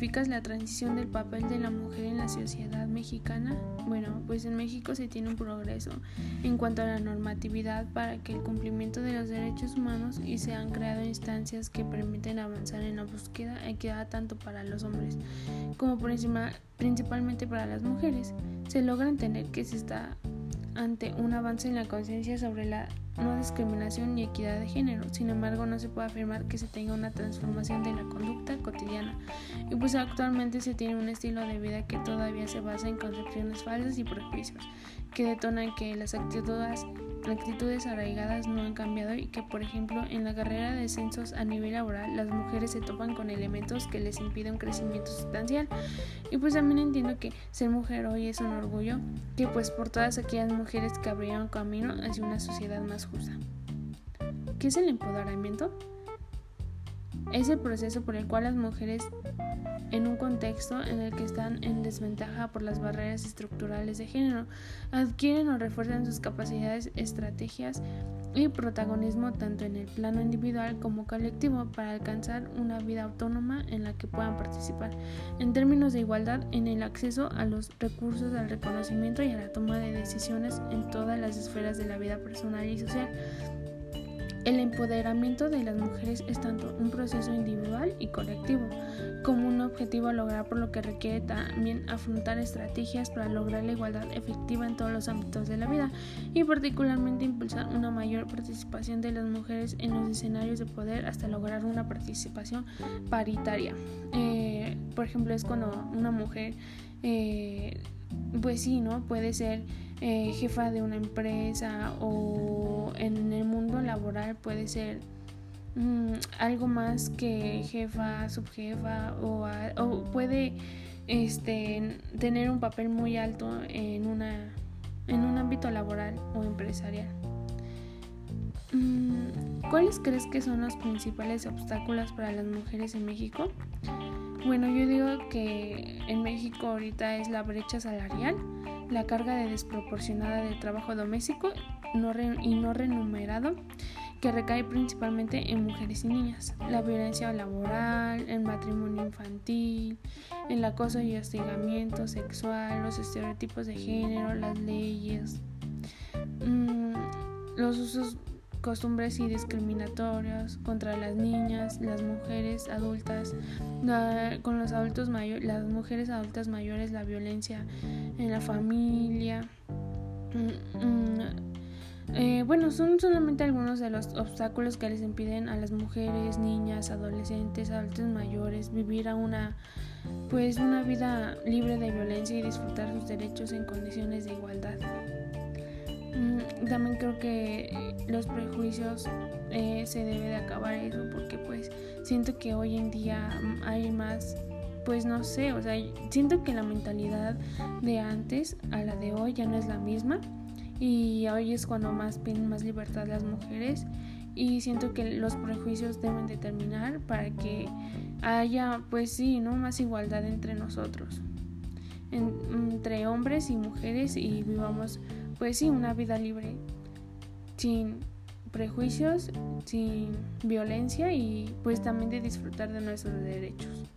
calificas la transición del papel de la mujer en la sociedad mexicana? Bueno, pues en México se tiene un progreso en cuanto a la normatividad para que el cumplimiento de los derechos humanos y se han creado instancias que permiten avanzar en la búsqueda equidad tanto para los hombres como por encima, principalmente para las mujeres. Se logra entender que se está ante un avance en la conciencia sobre la no discriminación ni equidad de género. Sin embargo, no se puede afirmar que se tenga una transformación de la conducta cotidiana. Y pues actualmente se tiene un estilo de vida que todavía se basa en concepciones falsas y prejuicios, que detonan que las actitudes actitudes arraigadas no han cambiado y que, por ejemplo, en la carrera de censos a nivel laboral, las mujeres se topan con elementos que les impiden un crecimiento sustancial. Y pues también entiendo que ser mujer hoy es un orgullo, que pues por todas aquellas mujeres que abrieron camino hacia una sociedad más justa. ¿Qué es el empoderamiento? Es el proceso por el cual las mujeres en un contexto en el que están en desventaja por las barreras estructurales de género, adquieren o refuerzan sus capacidades, estrategias y protagonismo tanto en el plano individual como colectivo para alcanzar una vida autónoma en la que puedan participar en términos de igualdad en el acceso a los recursos, al reconocimiento y a la toma de decisiones en todas las esferas de la vida personal y social el empoderamiento de las mujeres es tanto un proceso individual y colectivo, como un objetivo a lograr por lo que requiere también afrontar estrategias para lograr la igualdad efectiva en todos los ámbitos de la vida y particularmente impulsar una mayor participación de las mujeres en los escenarios de poder hasta lograr una participación paritaria. Eh, por ejemplo, es cuando una mujer, eh, pues sí, ¿no? Puede ser eh, jefa de una empresa o en el mundo laboral puede ser mm, algo más que jefa, subjefa o, o, puede este, tener un papel muy alto en, una, en un ámbito laboral o empresarial. Mm, ¿Cuáles crees que son los principales obstáculos para las mujeres en México? Bueno, yo digo que en México ahorita es la brecha salarial, la carga de desproporcionada de trabajo doméstico y no remunerado que recae principalmente en mujeres y niñas, la violencia laboral, el matrimonio infantil, el acoso y hostigamiento sexual, los estereotipos de género, las leyes, mm, los usos costumbres y discriminatorios contra las niñas, las mujeres adultas, con los adultos mayores, las mujeres adultas mayores, la violencia en la familia. Mm, mm, eh, bueno, son solamente algunos de los obstáculos que les impiden a las mujeres, niñas, adolescentes, adultos mayores vivir a una pues una vida libre de violencia y disfrutar sus derechos en condiciones de igualdad. Mm, también creo que los prejuicios eh, se debe de acabar eso porque pues siento que hoy en día hay más pues no sé, o sea, siento que la mentalidad de antes a la de hoy ya no es la misma y hoy es cuando más piden más libertad las mujeres y siento que los prejuicios deben de terminar para que haya pues sí, ¿no? más igualdad entre nosotros, entre hombres y mujeres y vivamos pues sí, una vida libre, sin prejuicios, sin violencia y pues también de disfrutar de nuestros derechos.